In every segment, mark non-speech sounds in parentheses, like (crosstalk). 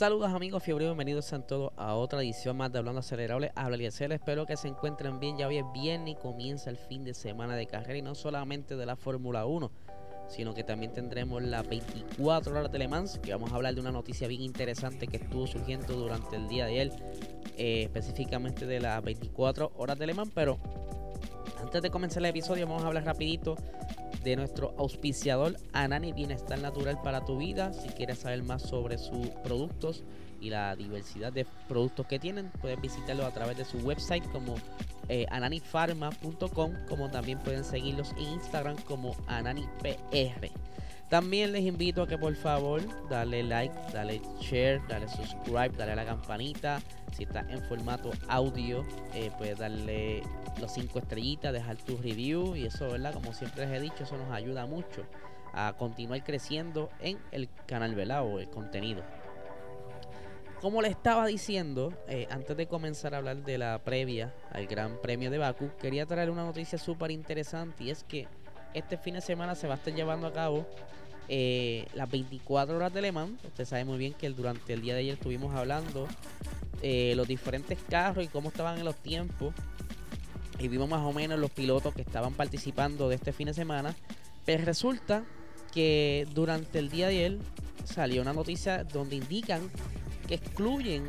Saludos amigos fiebre, bienvenidos a todos a otra edición más de Hablando Acelerable. Habla Eliezer, espero que se encuentren bien. Ya hoy es viernes y comienza el fin de semana de carrera y no solamente de la Fórmula 1, sino que también tendremos las 24 horas de Le Mans, que vamos a hablar de una noticia bien interesante que estuvo surgiendo durante el día de ayer, eh, específicamente de las 24 horas de Le Mans, pero antes de comenzar el episodio vamos a hablar rapidito de nuestro auspiciador Anani Bienestar Natural para tu vida. Si quieres saber más sobre sus productos y la diversidad de productos que tienen, puedes visitarlos a través de su website como eh, ananifarma.com, como también pueden seguirlos en Instagram como ananipr. También les invito a que por favor dale like, dale share, dale subscribe, dale a la campanita. Si está en formato audio, eh, puedes darle los 5 estrellitas, dejar tu review y eso, ¿verdad? Como siempre les he dicho, eso nos ayuda mucho a continuar creciendo en el canal, ¿verdad? O el contenido. Como les estaba diciendo, eh, antes de comenzar a hablar de la previa al Gran Premio de Baku, quería traer una noticia súper interesante y es que este fin de semana se va a estar llevando a cabo eh, las 24 horas de Le Mans. Usted sabe muy bien que durante el día de ayer estuvimos hablando eh, los diferentes carros y cómo estaban en los tiempos. Y vimos más o menos los pilotos que estaban participando de este fin de semana. Pero resulta que durante el día de ayer salió una noticia donde indican que excluyen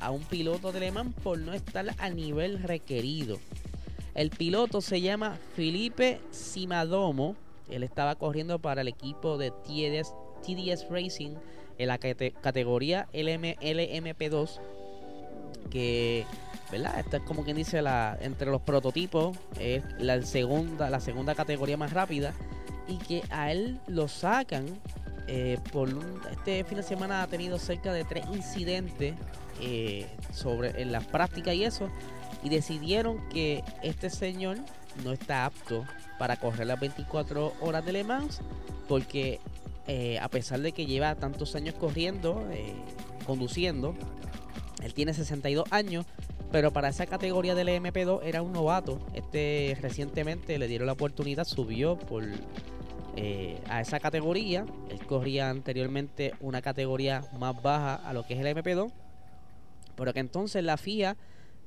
a un piloto de Le Mans por no estar al nivel requerido. El piloto se llama Felipe Simadomo. Él estaba corriendo para el equipo de TDS, Racing en la categoría LM, LMP2. Que, ¿verdad? Esta es como quien dice la, entre los prototipos. Es la segunda, la segunda categoría más rápida. Y que a él lo sacan. Eh, por este fin de semana ha tenido cerca de tres incidentes eh, sobre en las prácticas y eso y decidieron que este señor no está apto para correr las 24 horas de Le Mans porque eh, a pesar de que lleva tantos años corriendo, eh, conduciendo, él tiene 62 años, pero para esa categoría del MP2 era un novato. Este recientemente le dieron la oportunidad, subió por eh, a esa categoría. Él corría anteriormente una categoría más baja a lo que es el MP2, pero que entonces la FIA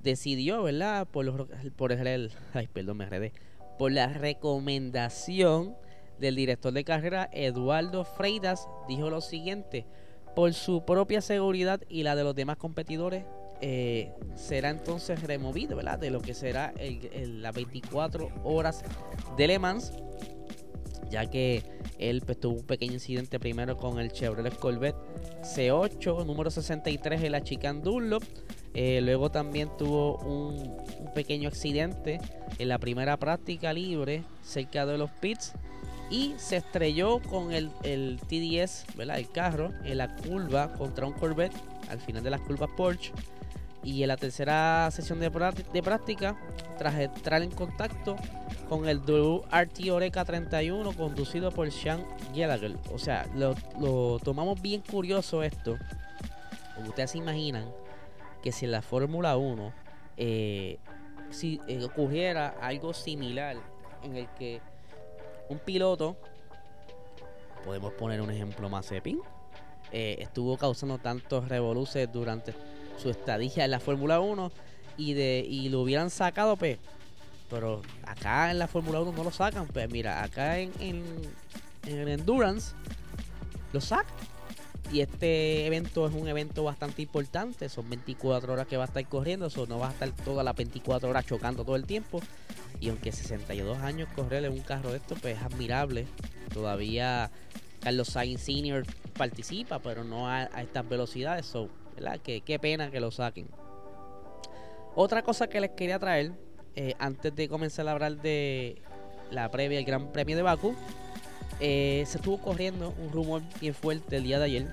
decidió, ¿verdad? Por, los, por el, ay, perdón, me Por la recomendación del director de carrera Eduardo Freitas, dijo lo siguiente: por su propia seguridad y la de los demás competidores, eh, será entonces removido, ¿verdad? De lo que será el, las 24 horas de Le Mans, ya que él pues, tuvo un pequeño incidente primero con el Chevrolet Corvette C8, número 63 en la Chicane Dunlop. Eh, luego también tuvo un, pequeño accidente en la primera práctica libre cerca de los pits y se estrelló con el, el TDS, ¿verdad? el carro, en la curva contra un Corvette al final de las curvas Porsche. Y en la tercera sesión de, de práctica, tras entrar en contacto con el RT Oreca 31 conducido por Sean Gallagher. O sea, lo, lo tomamos bien curioso esto. Como ustedes se imaginan, que si en la Fórmula 1 eh, si eh, ocurriera algo similar en el que un piloto, podemos poner un ejemplo más epin, eh, estuvo causando tantos revoluces durante su estadía en la Fórmula 1 y de y lo hubieran sacado, pues, pero acá en la Fórmula 1 no lo sacan, pues mira, acá en, en, en el Endurance lo sacan y este evento es un evento bastante importante. Son 24 horas que va a estar corriendo. Eso no va a estar todas las 24 horas chocando todo el tiempo. Y aunque 62 años correr en un carro de esto, pues es admirable. Todavía Carlos Sainz Sr. participa, pero no a, estas velocidades. So, ¿verdad? Que, qué pena que lo saquen. Otra cosa que les quería traer, eh, antes de comenzar a hablar de la previa del Gran Premio de Baku, eh, se estuvo corriendo un rumor bien fuerte el día de ayer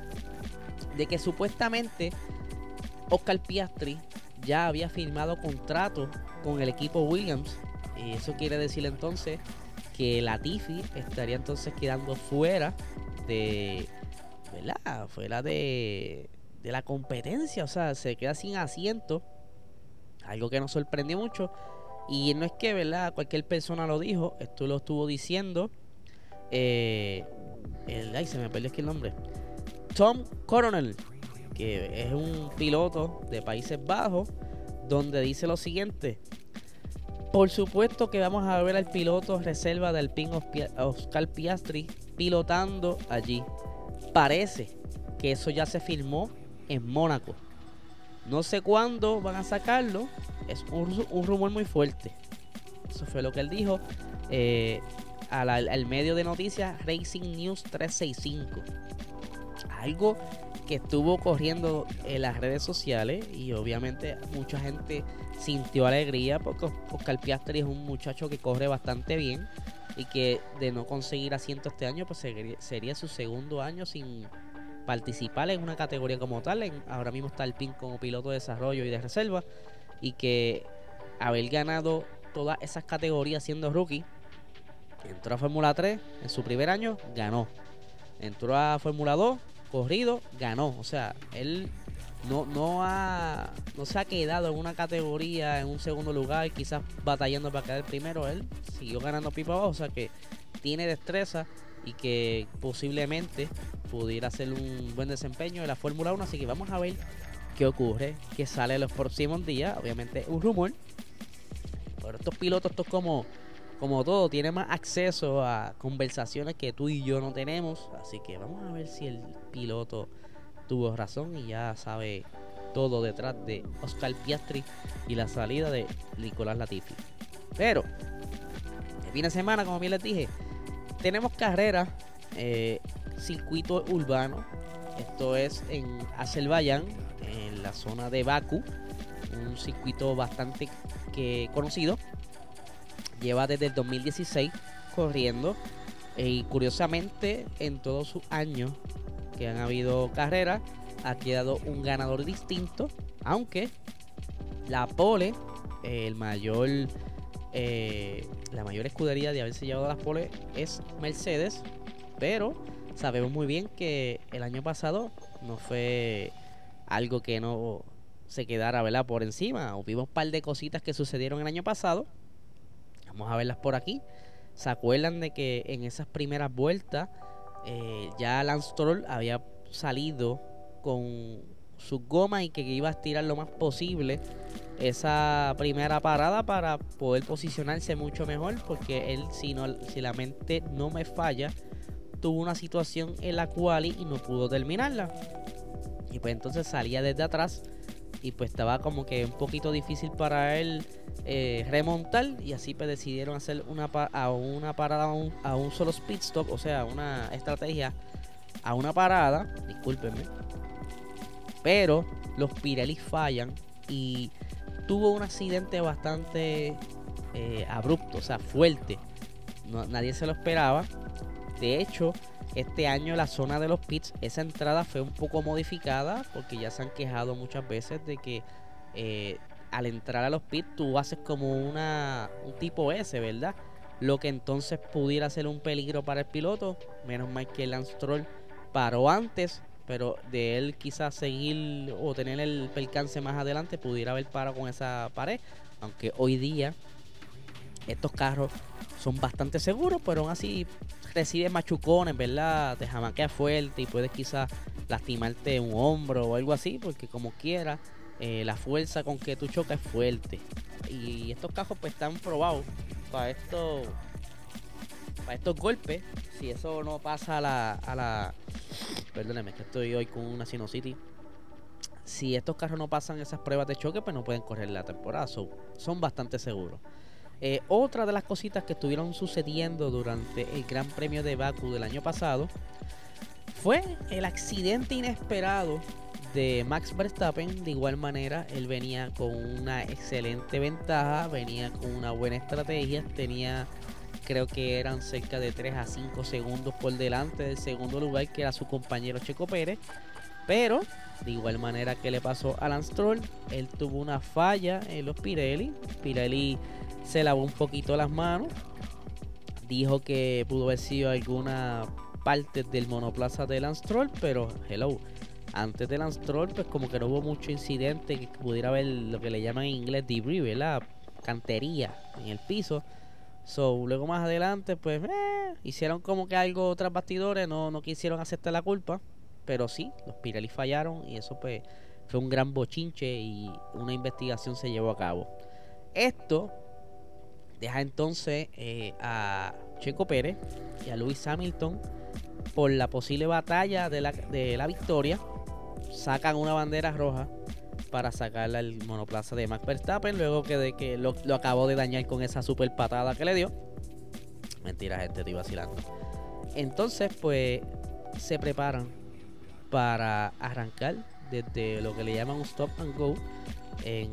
de que supuestamente Oscar Piastri ya había firmado contrato con el equipo Williams. Y eso quiere decir entonces que Latifi estaría entonces quedando fuera de, ¿verdad? Fuera de, de la competencia, o sea, se queda sin asiento, algo que nos sorprendió mucho. Y no es que, ¿verdad? Cualquier persona lo dijo, esto lo estuvo diciendo. Eh, el, ay, se me perdió el nombre. Tom Coronel, que es un piloto de Países Bajos, donde dice lo siguiente. Por supuesto que vamos a ver al piloto reserva del PIN Oscar Piastri pilotando allí. Parece que eso ya se firmó en Mónaco. No sé cuándo van a sacarlo. Es un, rumor muy fuerte. Eso fue lo que él dijo eh, al, medio de noticias Racing News 365. Algo que estuvo corriendo en las redes sociales y obviamente mucha gente sintió alegría porque Oscar Piastri es un muchacho que corre bastante bien y que de no conseguir asiento este año pues sería su segundo año sin participar en una categoría como tal. ahora mismo está el PIN como piloto de desarrollo y de reserva. Y que haber ganado todas esas categorías siendo rookie. Entró a Fórmula 3 en su primer año, ganó. Entró a Fórmula 2, corrido, ganó. O sea, él no, no, ha, no se ha quedado en una categoría en un segundo lugar, quizás batallando para quedar primero. Él siguió ganando pipa abajo, o sea que tiene destreza y que posiblemente pudiera hacer un buen desempeño en la Fórmula 1. Así que vamos a ver qué ocurre, qué sale los próximos días. Obviamente un rumor. Pero estos pilotos, estos como, como todo, tienen más acceso a conversaciones que tú y yo no tenemos. Así que vamos a ver si el piloto tuvo razón y ya sabe todo detrás de Oscar Piastri y la salida de Nicolás Latifi. Pero, el fin de semana, como bien les dije, tenemos carrera eh, circuito urbano. Esto es en Azerbaiyán, en la zona de Baku. Un circuito bastante que conocido. Lleva desde el 2016 corriendo. Y curiosamente, en todos sus años que han habido carreras, ha quedado un ganador distinto. Aunque la pole, el mayor eh, la mayor escudería de haberse llevado las poles es Mercedes, pero sabemos muy bien que el año pasado no fue algo que no se quedara ¿verdad? por encima. Hubimos un par de cositas que sucedieron el año pasado. Vamos a verlas por aquí. ¿Se acuerdan de que en esas primeras vueltas eh, ya Lance Stroll había salido con su goma y que iba a estirar lo más posible esa primera parada para poder posicionarse mucho mejor porque él si no si la mente no me falla tuvo una situación en la cual y no pudo terminarla y pues entonces salía desde atrás y pues estaba como que un poquito difícil para él eh, remontar y así pues decidieron hacer una a una parada a un, solo speed stop o sea una estrategia a una parada discúlpenme pero los Pirelli fallan y tuvo un accidente bastante eh, abrupto, o sea, fuerte. nadie se lo esperaba. De hecho, este año la zona de los pits, esa entrada fue un poco modificada porque ya se han quejado muchas veces de que eh, al entrar a los pits tú haces como una, un tipo S, ¿verdad? Lo que entonces pudiera ser un peligro para el piloto. Menos mal que Lance Troll paró antes pero de él quizás seguir o tener el percance más adelante pudiera haber parado con esa pared, aunque hoy día estos carros son bastante seguros, pero aún así recibe machucones, ¿verdad? Te jamaquea fuerte y puedes quizás lastimarte un hombro o algo así, porque como quiera, eh, la fuerza con que tú chocas es fuerte. Y estos carros pues están probados para esto para estos golpes, si eso no pasa a la, a la perdóneme, que estoy hoy con una sinusitis. Si estos carros no pasan esas pruebas de choque, pues no pueden correr la temporada. son bastante seguros. Eh, otra de las cositas que estuvieron sucediendo durante el Gran Premio de Baku del año pasado fue el accidente inesperado de Max Verstappen. De igual manera, él venía con una excelente ventaja, venía con una buena estrategia, tenía creo que eran cerca de 3 a 5 segundos por delante del segundo lugar, que era su compañero Checo Pérez. Pero, de igual manera que le pasó a Lance Stroll, él tuvo una falla en los Pirelli. Pirelli se lavó un poquito las manos. Dijo que pudo haber sido alguna parte del monoplaza de Lance Stroll, pero hello. Antes de Lance Stroll, pues como que no hubo mucho incidente que pudiera haber lo que le llaman en inglés debris, ¿verdad? Cantería en el piso. So, luego más adelante, pues eh, hicieron como que algo tras bastidores, no, no quisieron aceptar la culpa. Pero sí, los Pirelli fallaron y eso pues fue un gran bochinche y una investigación se llevó a cabo. Esto deja entonces eh, a Checo Pérez y a Lewis Hamilton por la posible batalla de la, de la victoria. Sacan una bandera roja para sacarle al monoplaza de Max Verstappen luego que, de que lo, lo, acabó de dañar con esa super patada que le dio. Mentira, gente, estoy vacilando. Entonces, pues se preparan para arrancar desde lo que le llaman un stop and go. En,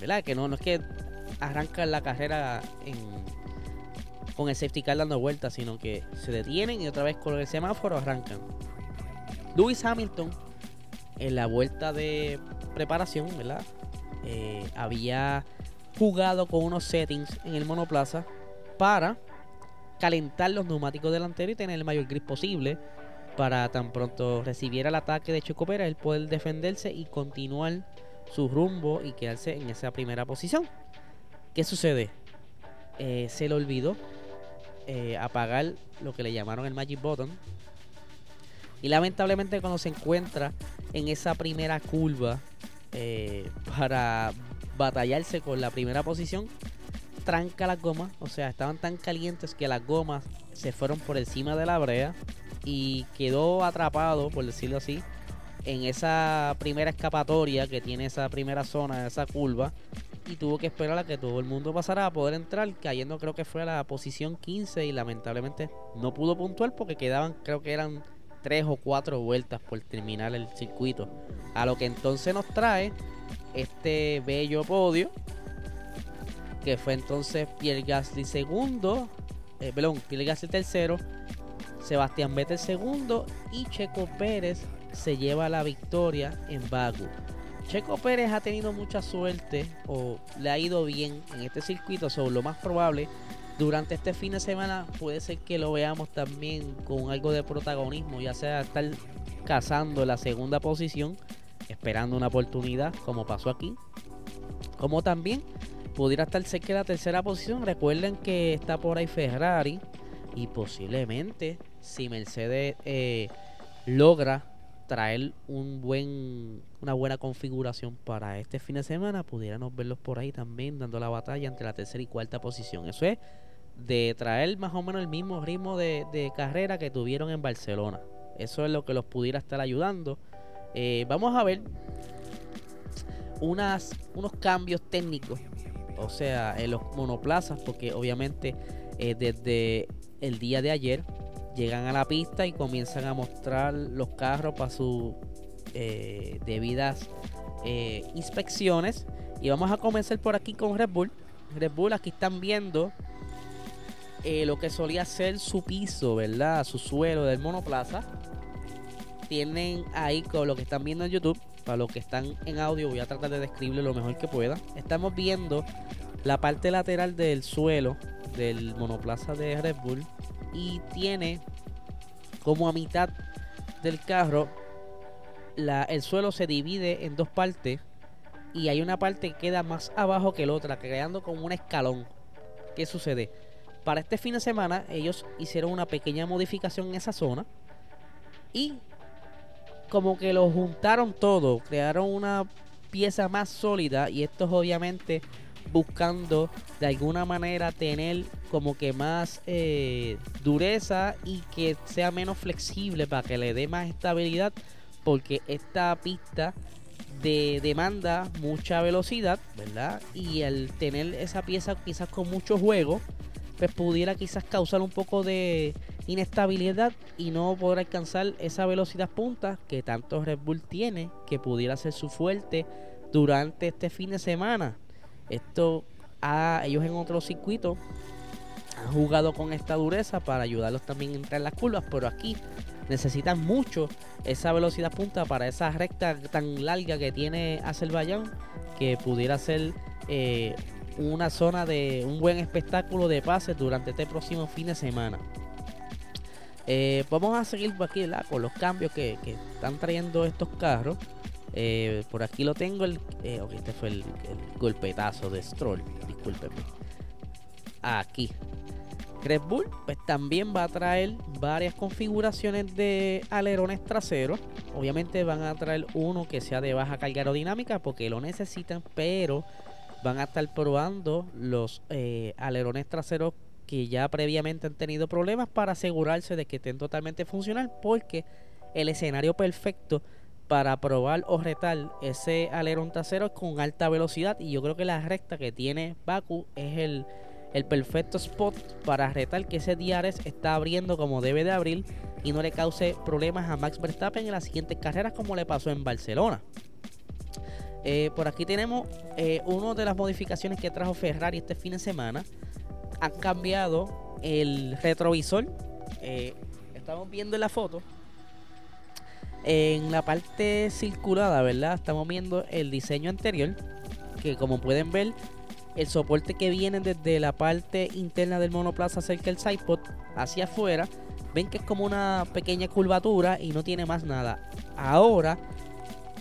¿Verdad? Que no, no es que arrancan la carrera en, con el safety car dando vueltas, sino que se detienen y otra vez con el semáforo arrancan. Lewis Hamilton en la vuelta de preparación, ¿verdad? Eh, había jugado con unos settings en el monoplaza para calentar los neumáticos delanteros y tener el mayor grip posible para tan pronto recibiera el ataque de Checo Pérez, él poder defenderse y continuar su rumbo y quedarse en esa primera posición. ¿Qué sucede? Eh, se le olvidó eh, apagar lo que le llamaron el Magic Button. Y lamentablemente cuando se encuentra en esa primera curva eh, para batallarse con la primera posición, tranca las gomas. O sea, estaban tan calientes que las gomas se fueron por encima de la brea y quedó atrapado, por decirlo así, en esa primera escapatoria que tiene esa primera zona, esa curva, y tuvo que esperar a que todo el mundo pasara a poder entrar, cayendo creo que fue a la posición 15 y lamentablemente no pudo puntuar porque quedaban, creo que eran tres o cuatro vueltas por terminar el circuito. A lo que entonces nos trae este bello podio, que fue entonces Pierre Gasly segundo, eh, perdón, Pierre Gasly tercero, Sebastián Vettel segundo y Checo Pérez se lleva la victoria en Baku. Checo Pérez ha tenido mucha suerte o le ha ido bien en este circuito, sobre lo más probable durante este fin de semana puede ser que lo veamos también con algo de protagonismo, ya sea estar cazando la segunda posición, esperando una oportunidad, como pasó aquí, como también pudiera estar cerca de la tercera posición. Recuerden que está por ahí Ferrari y posiblemente si Mercedes eh, logra traer un buen, una buena configuración para este fin de semana, pudiéramos verlos por ahí también dando la batalla entre la tercera y cuarta posición. Eso es de traer más o menos el mismo ritmo de, carrera que tuvieron en Barcelona. Eso es lo que los pudiera estar ayudando. Eh, vamos a ver unos cambios técnicos, o sea, en los monoplazas, porque obviamente eh, desde el día de ayer llegan a la pista y comienzan a mostrar los carros para sus eh, debidas inspecciones. Y vamos a comenzar por aquí con Red Bull. Red Bull, aquí están viendo eh, lo que solía ser su piso, ¿verdad? Su suelo del monoplaza. Tienen ahí con lo que están viendo en YouTube. Para los que están en audio, voy a tratar de describirlo lo mejor que pueda. Estamos viendo la parte lateral del suelo del monoplaza de Red Bull. Y tiene como a mitad del carro. el suelo se divide en dos partes. Y hay una parte que queda más abajo que la otra, creando como un escalón. ¿Qué sucede? Para este fin de semana ellos hicieron una pequeña modificación en esa zona y como que lo juntaron todo, crearon una pieza más sólida y esto es obviamente buscando de alguna manera tener como que más eh, dureza y que sea menos flexible para que le dé más estabilidad porque esta pista de demanda mucha velocidad, ¿verdad? Y al tener esa pieza quizás con mucho juego, pues pudiera quizás causar un poco de inestabilidad y no poder alcanzar esa velocidad punta que tanto Red Bull tiene, que pudiera ser su fuerte durante este fin de semana. Esto a ellos en otros circuitos han jugado con esta dureza para ayudarlos también a entrar en las curvas, pero aquí necesitan mucho esa velocidad punta para esa recta tan larga que tiene Azerbaiyán que pudiera ser eh, una zona de un buen espectáculo de pases durante este próximo fin de semana. Eh, vamos a seguir aquí con los cambios que, están trayendo estos carros. Eh, por aquí lo tengo. El, este fue el, golpetazo de Stroll. Discúlpenme. Aquí. Red Bull pues también va a traer varias configuraciones de alerones traseros. Obviamente van a traer uno que sea de baja carga aerodinámica porque lo necesitan, pero van a estar probando los eh, alerones traseros que ya previamente han tenido problemas para asegurarse de que estén totalmente funcional porque el escenario perfecto para probar o retar ese alerón trasero con alta velocidad y yo creo que la recta que tiene Baku es el el perfecto spot para retar que ese DRS está abriendo como debe de abrir y no le cause problemas a Max Verstappen en las siguientes carreras como le pasó en Barcelona. Eh, por aquí tenemos eh, una de las modificaciones que trajo Ferrari este fin de semana. Han cambiado el retrovisor. Eh, estamos viendo en la foto. En la parte circulada, ¿verdad? Estamos viendo el diseño anterior. Que como pueden ver, el soporte que viene desde la parte interna del monoplaza cerca del sidepod hacia afuera, ven que es como una pequeña curvatura y no tiene más nada. Ahora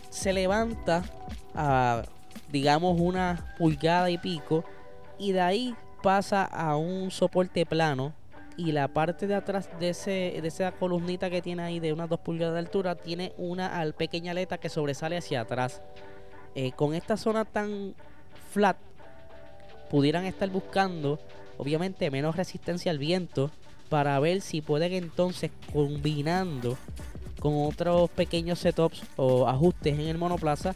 se levanta a digamos una pulgada y pico y de ahí pasa a un soporte plano y la parte de atrás de, ese, de esa columnita que tiene ahí de unas dos pulgadas de altura tiene una pequeña aleta que sobresale hacia atrás. Eh, con esta zona tan flat pudieran estar buscando, obviamente, menos resistencia al viento para ver si pueden entonces combinando con otros pequeños setups o ajustes en el monoplaza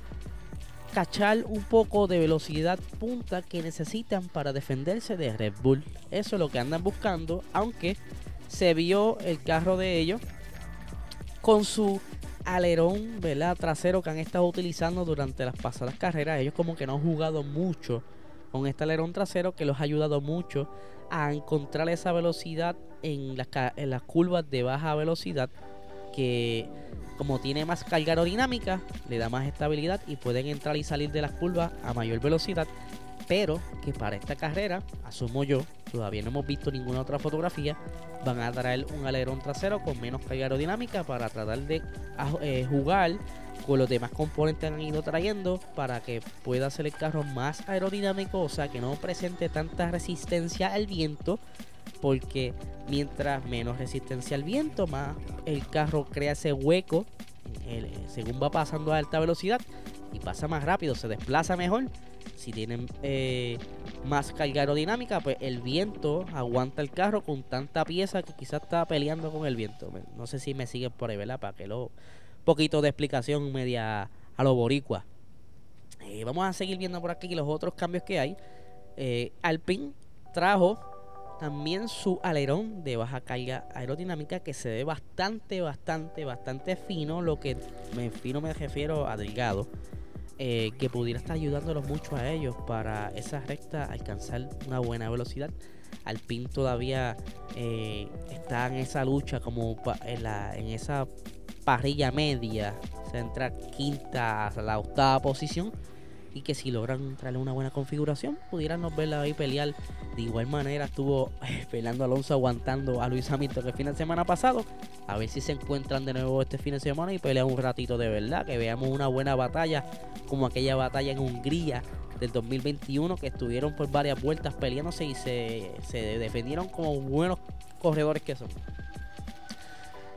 cachar un poco de velocidad punta que necesitan para defenderse de Red Bull. Eso es lo que andan buscando, aunque se vio el carro de ellos con su alerón trasero que han estado utilizando durante las pasadas carreras. Ellos como que no han jugado mucho con este alerón trasero que los ha ayudado mucho a encontrar esa velocidad en las, en las curvas de baja velocidad que como tiene más carga aerodinámica le da más estabilidad y pueden entrar y salir de las curvas a mayor velocidad. Pero que para esta carrera asumo yo todavía no hemos visto ninguna otra fotografía van a traer un alerón trasero con menos carga aerodinámica para tratar de eh, jugar con los demás componentes han ido trayendo para que pueda ser el carro más aerodinámico, o sea que no presente tanta resistencia al viento, porque mientras menos resistencia al viento, más el carro crea ese hueco según va pasando a alta velocidad y pasa más rápido, se desplaza mejor. Si tienen eh, más carga aerodinámica, pues el viento aguanta el carro con tanta pieza que quizás está peleando con el viento. No sé si me siguen por ahí, ¿verdad? Para que lo, poquito de explicación media a lo boricua. Eh, vamos a seguir viendo por aquí los otros cambios que hay. Eh, Alpine trajo también su alerón de baja carga aerodinámica que se ve bastante, bastante, bastante fino. Lo que me fino me refiero a delgado. Eh, que pudiera estar ayudándolos mucho a ellos para esa recta alcanzar una buena velocidad. Alpine todavía está en esa lucha como en, la, en esa parrilla media, se entra quinta a la octava posición y que si logran traerle una buena configuración, pudiéramos verla ahí pelear. De igual manera estuvo (laughs) eh, peleando Alonso aguantando a Luis Hamilton el fin de semana pasado. A ver si se encuentran de nuevo este fin de semana y pelean un ratito de verdad. Que veamos una buena batalla como aquella batalla en Hungría del 2021 que estuvieron por varias vueltas peleándose y se, se defendieron como buenos corredores que son.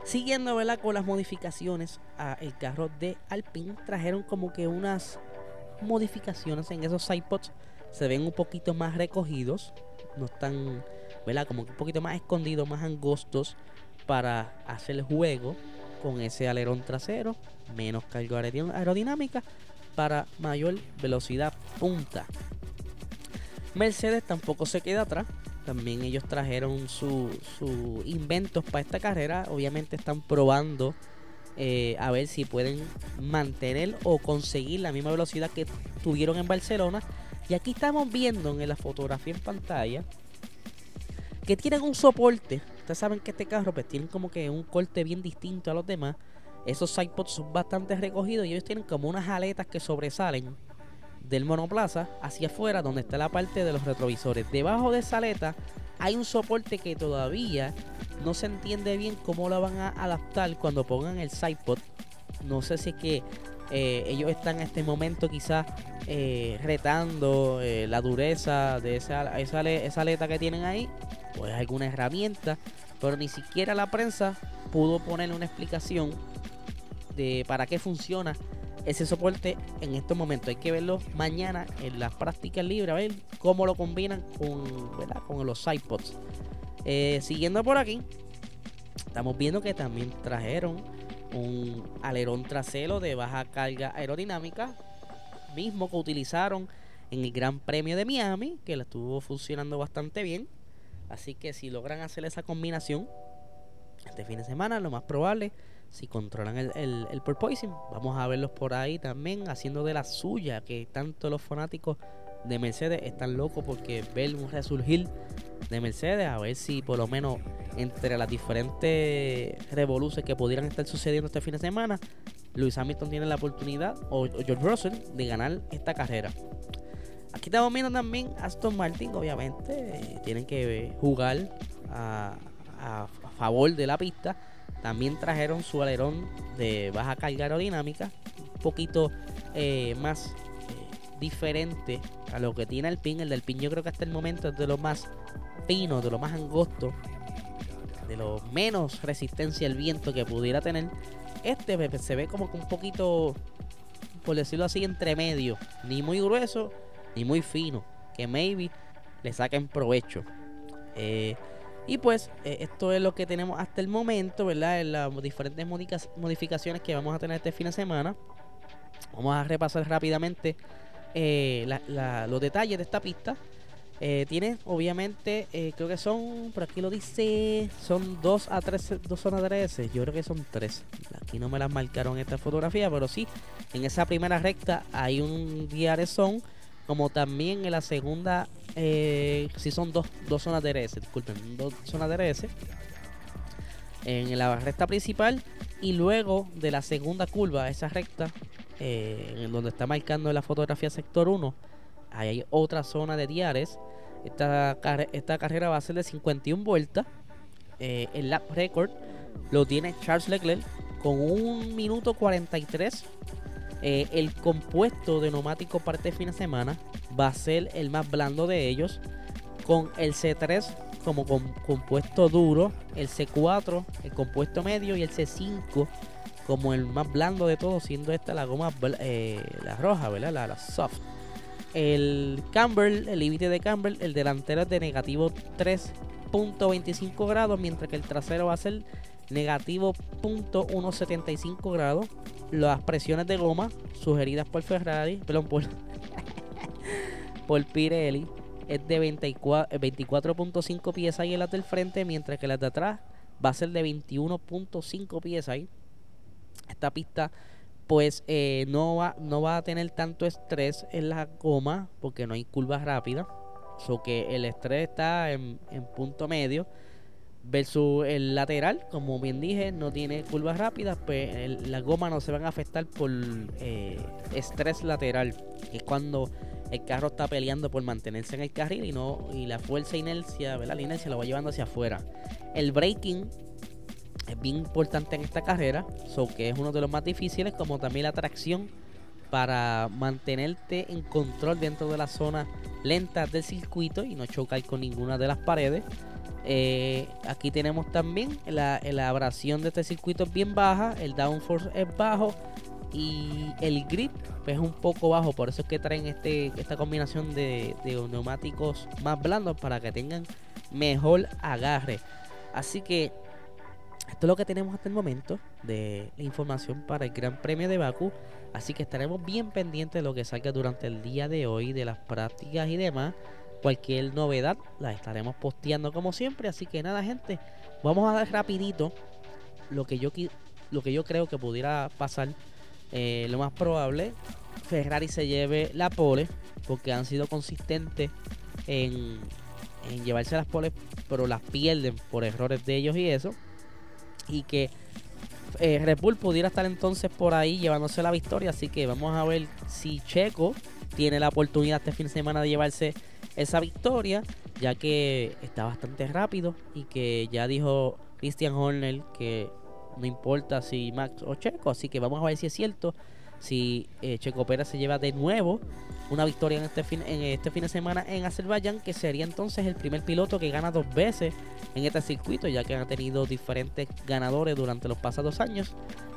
Siguiendo ¿verdad? con las modificaciones al carro de Alpine, trajeron como que unas modificaciones en esos sidepods. Se ven un poquito más recogidos, no están, ¿verdad? Como un poquito más escondidos, más angostos para hacer el juego con ese alerón trasero, menos carga aerodinámica para mayor velocidad punta. Mercedes tampoco se queda atrás, también ellos trajeron sus su inventos para esta carrera. Obviamente están probando eh, a ver si pueden mantener o conseguir la misma velocidad que tuvieron en Barcelona. Y aquí estamos viendo en la fotografía en pantalla que tienen un soporte. Ustedes saben que este carro pues tienen como que un corte bien distinto a los demás. Esos sidepods son bastante recogidos y ellos tienen como unas aletas que sobresalen del monoplaza hacia afuera donde está la parte de los retrovisores. Debajo de esa aleta hay un soporte que todavía no se entiende bien cómo lo van a adaptar cuando pongan el sidepod. No sé si es que eh, ellos están en este momento quizás eh, retando eh, la dureza de esa, esa, esa aleta que tienen ahí, pues alguna herramienta, pero ni siquiera la prensa pudo ponerle una explicación de para qué funciona ese soporte en estos momentos. Hay que verlo mañana en las prácticas libres, a ver cómo lo combinan con, con los sidepods. Eh, siguiendo por aquí, estamos viendo que también trajeron un alerón trasero de baja carga aerodinámica, mismo que utilizaron en el Gran Premio de Miami, que le estuvo funcionando bastante bien. Así que si logran hacer esa combinación este fin de semana, lo más probable si controlan el, el, el vamos a verlos por ahí también haciendo de la suya, que tanto los fanáticos de Mercedes están locos porque ver un resurgir de Mercedes, a ver si por lo menos entre las diferentes revoluciones que pudieran estar sucediendo este fin de semana, Luis Hamilton tiene la oportunidad, o, George Russell, de ganar esta carrera. Aquí estamos viendo también Aston Martin, obviamente, tienen que jugar a, a favor de la pista también trajeron su alerón de baja carga aerodinámica, un poquito eh, más eh, diferente a lo que tiene el pin. El del pin yo creo que hasta el momento es de lo más fino, de lo más angosto, de lo menos resistencia al viento que pudiera tener. Este se ve como que un poquito, por decirlo así, entre medio. Ni muy grueso, ni muy fino. Que maybe le saquen provecho. Eh, y pues eh, esto es lo que tenemos hasta el momento, ¿verdad? En las diferentes modificaciones que vamos a tener este fin de semana. Vamos a repasar rápidamente eh, los detalles de esta pista. Eh, tiene, obviamente, creo que son, por aquí lo dice, son dos a tres, dos zonas de DRS. Yo creo que son tres. Aquí no me las marcaron esta fotografía, pero sí, en esa primera recta hay un zone como también en la segunda, eh, si son dos, dos zonas de RS, disculpen, dos zonas de RS, en la recta principal y luego de la segunda curva, esa recta, eh, donde está marcando la fotografía sector 1, hay otra zona de diares. Esta, esta carrera va a ser de 51 vueltas. Eh, el lap record lo tiene Charles Leclerc con 1 minuto 43 eh, el compuesto de neumático para este fin de semana va a ser el más blando de ellos, con el C3 como compuesto duro, el C4 el compuesto medio y el C5 como el más blando de todos, siendo esta la goma eh, la roja, ¿verdad? La, la soft. El camber, el límite de camber, el delantero es de negativo 3.25 grados, mientras que el trasero va a ser negativo 0.175 grados las presiones de goma sugeridas por Ferrari, perdón, por, (laughs) por Pirelli es de 24.5 pies ahí en las del frente, mientras que las de atrás va a ser de 21.5 pies ahí. Esta pista pues eh, no, va, no va a tener tanto estrés en la goma porque no hay curvas rápidas. So que el estrés está en, en punto medio Versus el lateral, como bien dije, no tiene curvas rápidas, pues las gomas no se van a afectar por eh, estrés lateral, que es cuando el carro está peleando por mantenerse en el carril y no y la fuerza e inercia, ¿verdad? La inercia lo va llevando hacia afuera. El braking es bien importante en esta carrera, so que es uno de los más difíciles, como también la tracción para mantenerte en control dentro de la zona lenta del circuito y no chocar con ninguna de las paredes. Eh, aquí tenemos también la, abrasión de este circuito es bien baja, el downforce es bajo y el grip es un poco bajo, por eso es que traen este, esta combinación de, neumáticos más blandos para que tengan mejor agarre. Así que esto es lo que tenemos hasta el momento de información para el Gran Premio de Baku. Así que estaremos bien pendientes de lo que salga durante el día de hoy, de las prácticas y demás. Cualquier novedad la estaremos posteando como siempre. Así que nada, gente. Vamos a dar rapidito lo que yo, lo que yo creo que pudiera pasar. Eh, lo más probable, Ferrari se lleve la pole porque han sido consistentes en, en llevarse las poles, pero las pierden por errores de ellos y eso. Y que eh, Red Bull pudiera estar entonces por ahí llevándose la victoria. Así que vamos a ver si Checo tiene la oportunidad este fin de semana de llevarse esa victoria, ya que está bastante rápido y que ya dijo Christian Horner que no importa si Max o Checo. Así que vamos a ver si es cierto si eh, Checo Pérez se lleva de nuevo una victoria en este, fin, en este fin de semana en Azerbaiyán, que sería entonces el primer piloto que gana dos veces en este circuito, ya que han tenido diferentes ganadores durante los pasados años.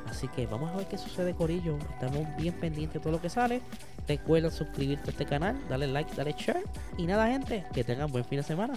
Así que vamos a ver qué sucede, Corillo. Estamos bien pendientes de todo lo que sale. Recuerda suscribirte a este canal, darle like, darle share. Y nada, gente, que tengan buen fin de semana.